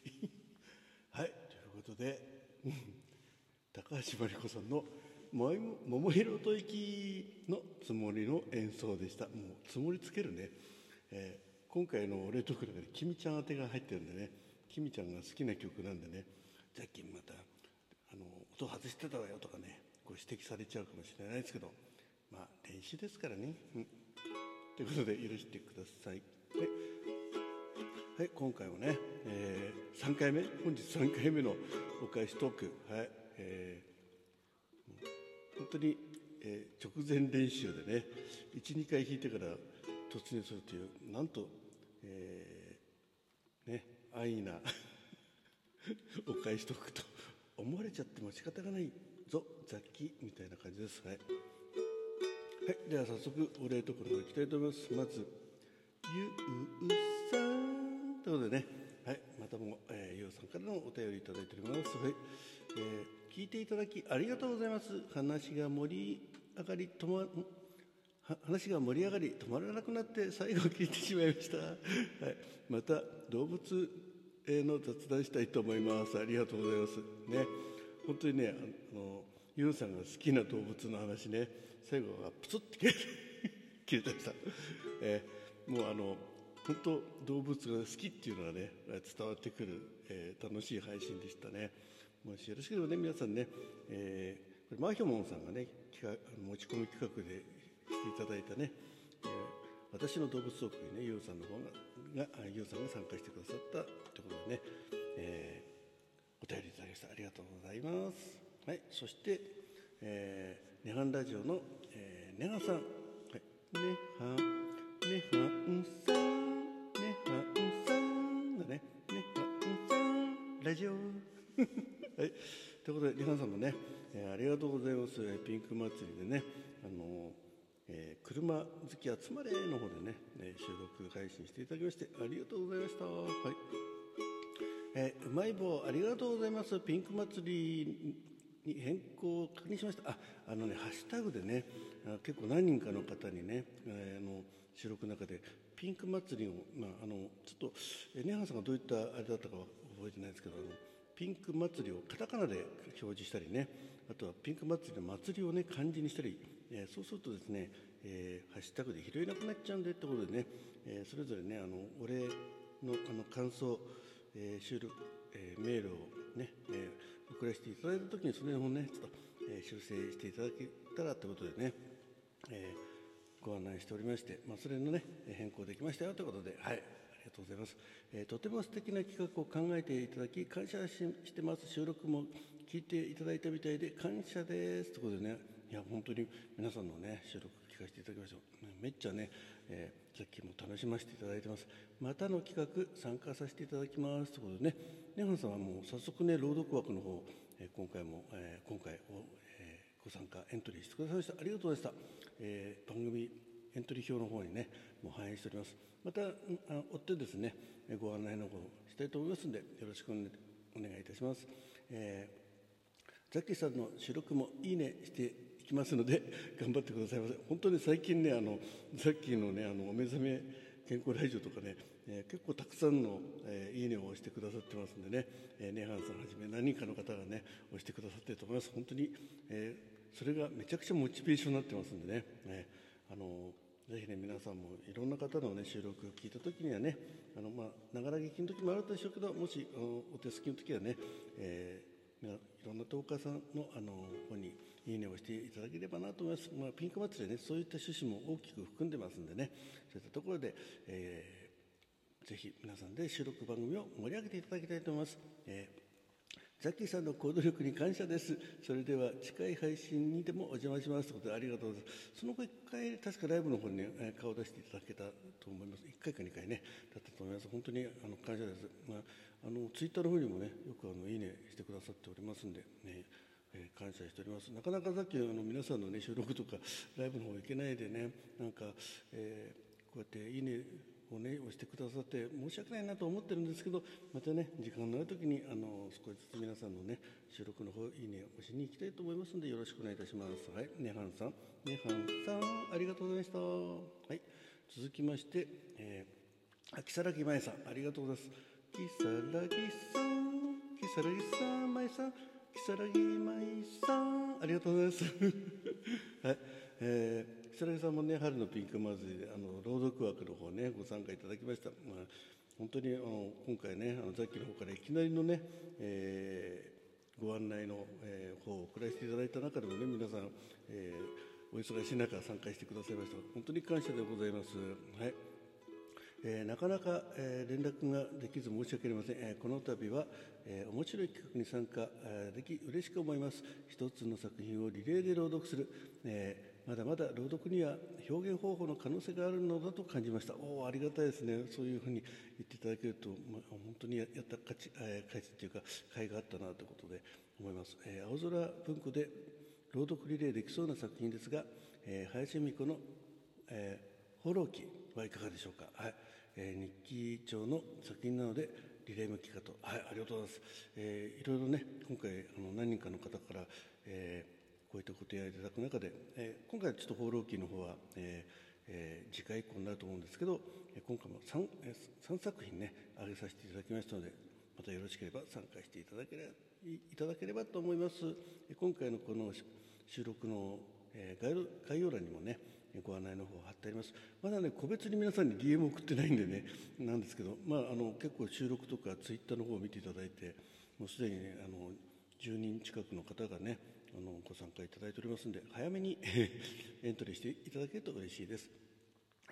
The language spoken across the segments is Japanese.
はい、ということで 高橋真理子さんの「桃色と息」のつもりの演奏でした。もうつもりつけるね、えー、今回の「俺とくる」できみちゃん宛てが入ってるんでね。きみちゃんが好きな曲なんでね。さっきまたあの音外してたわよとかねご指摘されちゃうかもしれないですけど。まあ練習ですからね、うん、ということで許してください。はい、はい、今回もね、えー、3回目本日3回目のお返しトークはいえー、本当に、えー、直前練習でね12回弾いてから突入するというなんと、えー、ね安易な お返しトークと思われちゃっても仕方がないぞ雑記みたいな感じです。はい、はい、では早速お礼ところがいきたいと思います。まずゆうさということでね。はいまたも、えー、ゆうさんからのお便りいただいております。はい、えー、聞いていただきありがとうございます。話が盛り上がり止ま話が盛り上がり止まらなくなって最後聞いてしまいました、はい、また動物の雑談したいと思います。ありがとうございます。ね本当にねあのユンさんが好きな動物の話ね最後はプツッて切れてました、えー、もうあの本当動物が好きっていうのがね伝わってくる、えー、楽しい配信でしたねもしよろしければね皆さんね、えー、これマヒョモンさんがね企画持ち込み企画でしていただいたね、えー私の動物トークにね、ゆうさんの方が、がゆうさんが参加してくださったとことでね、えー、お便りいただきました。ありがとうございます。はい、そして、えー、ネハンラジオの、えー、ネハさん。はい、ネハ、ネハンさん、ラジオ。はい、ということで、ネハンさんもね、えー、ありがとうございます。ピンク祭りでね、あのーえー、車好き集まれの方でね、え収録配信していただきましてありがとうございました。はい。えー、うまい棒ありがとうございます。ピンク祭りに変更を確認しました。あ、あのね、ハッシュタグでね、結構何人かの方にね、えー、あの収録の中でピンク祭りを、まあ、あのちょっと、えー、ネハンさんがどういったあれだったかは覚えてないですけど、あのピンク祭りをカタカナで表示したりねあとはピンク祭りの祭りをね漢字にしたり、えー、そうするとですね、えー、ハッシュタグで拾えなくなっちゃうんでってことでね、えー、それぞれねあのお礼のあの感想、えー、収録、え、メールをね、え、送らせていただいた時にその辺をねちょっと、え、修正していただけたらってことでね、え、ご案内しておりまして、まあ、それのね変更できましたよということではい。ありがとうございます、えー、とても素敵な企画を考えていただき感謝してます。収録も聞いていただいたみたいで感謝です。ということでねいや本当に皆さんのね収録聞かせていただきました。めっちゃね、えー、さっきも楽しませていただいてます。またの企画参加させていただきます。ということでねネハンさんはもう早速ね朗読枠の方、えー、今回も、えー、今回を、え、ご参加エントリーしてくださいました。ありがとうございました、え、番組エントリー表の方にねもう反映しております。また追ってですねご案内の方したいと思いますのでよろしくお願いいたします、えー、ザッキーさんの収録もいいねしていきますので 頑張ってくださいませ。本当に最近ねあのザッキーのねあのお目覚め健康ラジオとかね、えー、結構たくさんの、えー、いいねを押してくださってますんでね、えー、ネハンさんはじめ何人かの方がね押してくださってると思います。本当に、えー、それがめちゃくちゃモチベーションになってますんでね、えー、あのぜひね皆さんもいろんな方のね収録を聞いた時にはねあのまあながら劇の時もあるでしょうけどもしお手すきの時はね、えー、いろんなトーカーさんのあの方にいいねをしていただければなと思います。まあ、ピンク祭りねそういった趣旨も大きく含んでますんでねそういったところで、えー、ぜひ皆さんで収録番組を盛り上げていただきたいと思います。えーザッキーさんの行動力に感謝です。それでは近い配信にでもお邪魔しますということでありがとうございます。その後1回確かライブの方に、ね、顔を出していただけたと思います。1回か2回ね、だったと思います。本当にあの感謝です。まあ、あのツイッターの方にもね、よくあのいいねしてくださっておりますんで、ね、えー、感謝しております。なかなかさっきあの皆さんのね収録とかライブの方行けないでね、なんか、えー、こうやっていいねをね押してくださって申し訳ないなと思ってるんですけどまたね時間のある時にあの少しずつ皆さんのね収録の方いいね押しに行きたいと思いますのでよろしくお願いいたします。はいねはんさん。ねはんさんありがとうございました。はい続きまして、えー、木更木舞さんありがとうございます。木更木さん木如月さん舞さん如月舞さんありがとうございます。はいえー、さんもね春のピンク祭りであの朗読枠の方ねご参加いただきました、まあ、本当にあの今回ねあのザッキの方からいきなりのね、えー、ご案内の、えー、方を送らせていただいた中でもね皆さん、えー、お忙しい中参加してくださいました。本当に感謝でございます。はい。えー、なかなか、えー、連絡ができず申し訳ありません、えー、この度は、え面白い企画に参加、えでき嬉しく思います。一つの作品をリレーで朗読する、えまだまだ朗読には表現方法の可能性があるのだと感じました。おおありがたいですね。そういうふうに言っていただけると、まあ、本当にやった価値,、え価値っていうか甲斐があったなということで思います、え青空文庫で朗読リレーできそうな作品ですが、え林美子の、え放浪記はいかがでしょうか、はい。えー、日記帳の作品なのでリレー向きかと、はい、ありがとうございます、えー、いろいろね今回あの何人かの方から、えー、こういったことをやいただく中で、えー、今回ちょっと放浪記の方は、えーえー、次回以降になると思うんですけど、今回も 3, えー、3作品ね挙げさせていただきましたのでまたよろしければ参加していただければいただければと思います。今回のこの収録の、えー、概要欄にもねご案内の方貼ってあります。まだね個別に皆さんに DM 送ってないんでねなんですけど、まあ、あの結構収録とかツイッターの方を見ていただいてもうすでにねあの10人近くの方がねあのご参加いただいておりますんで早めに エントリーしていただけると嬉しいです。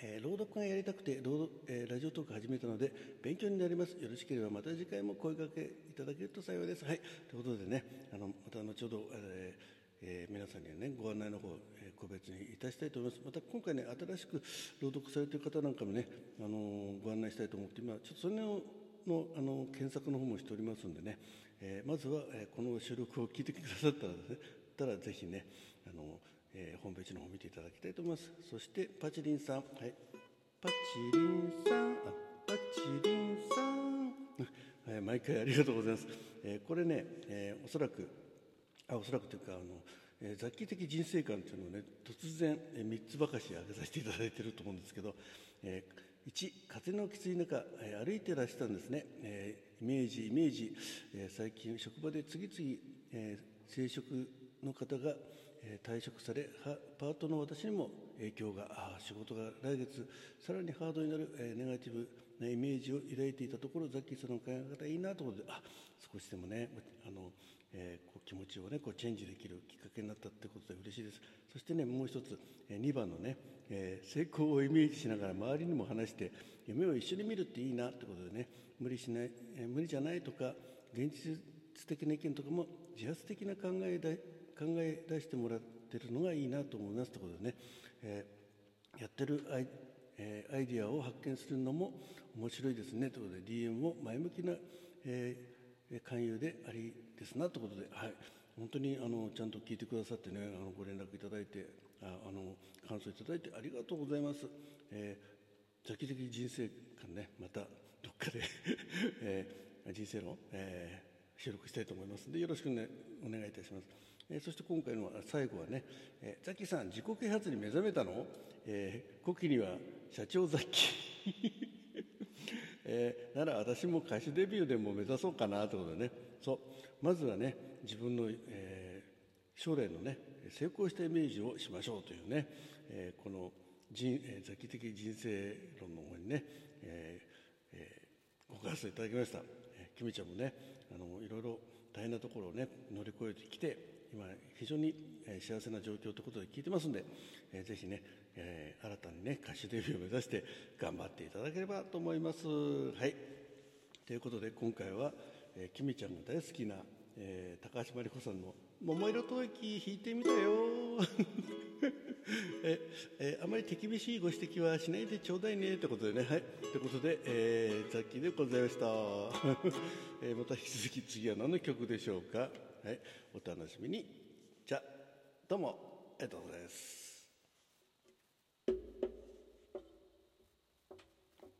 えー、朗読がやりたくて朗読、えー、ラジオトーク始めたので勉強になります。よろしければまた次回も声かけいただけると幸いです。はい。ということでねあのまた後ほど、えーえー、皆さんにはねご案内の方、えー、個別にいたしたいと思います。また今回ね新しく朗読されている方なんかもね、あのー、ご案内したいと思って今ちょっとそれののあの検索の方もしておりますんでね、えー、まずは、えー、この収録を聞いてくださったらね。たらぜひねあの、えー、ホームページの方を見ていただきたいと思います。そしてパチリンさん。はい。パチリンさん。パチリンさん、はい、毎回ありがとうございます、えー、これね、えー、おそらくあおそらくというかあの、えー、雑記的人生観というのをね突然、えー、3つばかし挙げさせていただいていると思うんですけど、えー、1風のきつい中、歩いてらしたんですね、えー、イメージイメージ、えー、最近職場で次々、えー、生殖の方が、えー、退職されパートの私にも影響があ仕事が来月さらにハードになる、えー、ネガティブなイメージを抱いていたところザッキーさんの考え方いいなと思ってあ少しでもねあのえー、こう気持ちをねこうチェンジできるきっかけになったってことで嬉しいです。そしてねもう一つ、えー、2番のね、えー、成功をイメージしながら周りにも話して夢を一緒に見るっていいなってことでね無理しない、えー、無理じゃないとか現実的な意見とかも自発的な考えだ考え出してもらってるのがいいなと思いますってことでね、えー、やってるアイ,、えー、アイディアを発見するのも面白いですねということで DM も前向きな、えー、勧誘でありですなということで、はい、本当にあのちゃんと聞いてくださってねあのご連絡いただいてああの感想いただいてありがとうございます。えー、ザキザキ人生観ねまたどっかで えー、人生論、えー、収録したいと思いますのでよろしく、ね、お願いいたします。えー、そして今回の最後はね、えー、ザキさん自己啓発に目覚めたの、えー、古希には社長ザキ えー、なら私も歌手デビューでも目指そうかなということでねそう。まずはね自分の、えー、将来のね成功したイメージをしましょうというね、えー、この人、えー、雑記的人生論の方にね、えーえー、ご感想いただきました、えー、きみちゃんもねあのいろいろ大変なところをね乗り越えてきて今非常に、幸せな状況ということで聞いてますんで、えー、ぜひね、えー、新たにね歌手デビューを目指して頑張っていただければと思います。はい。ということで今回は「えー、きみちゃんが大好きな、えー、高橋真理子さんの「桃色吐息弾いてみたよ」ええー、あまり手厳しいご指摘はしないでちょうだいね。ということでね。はい。ということで、えー、ザッキーでございました、えー、また引き続き次は何の曲でしょうか。はい。お楽しみに。じゃあどうもありがとうございます。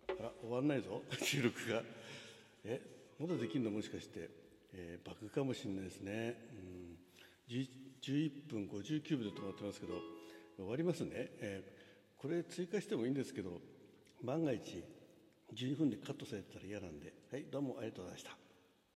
あら終わんないぞ。収録が。え？まだできるのもしかして、えー、バグかもしれないですね、うん、11分59秒で止まってますけど終わりますね、えー、これ追加してもいいんですけど万が一12分でカットされてたら嫌なんで。はいどうもありがとうございました。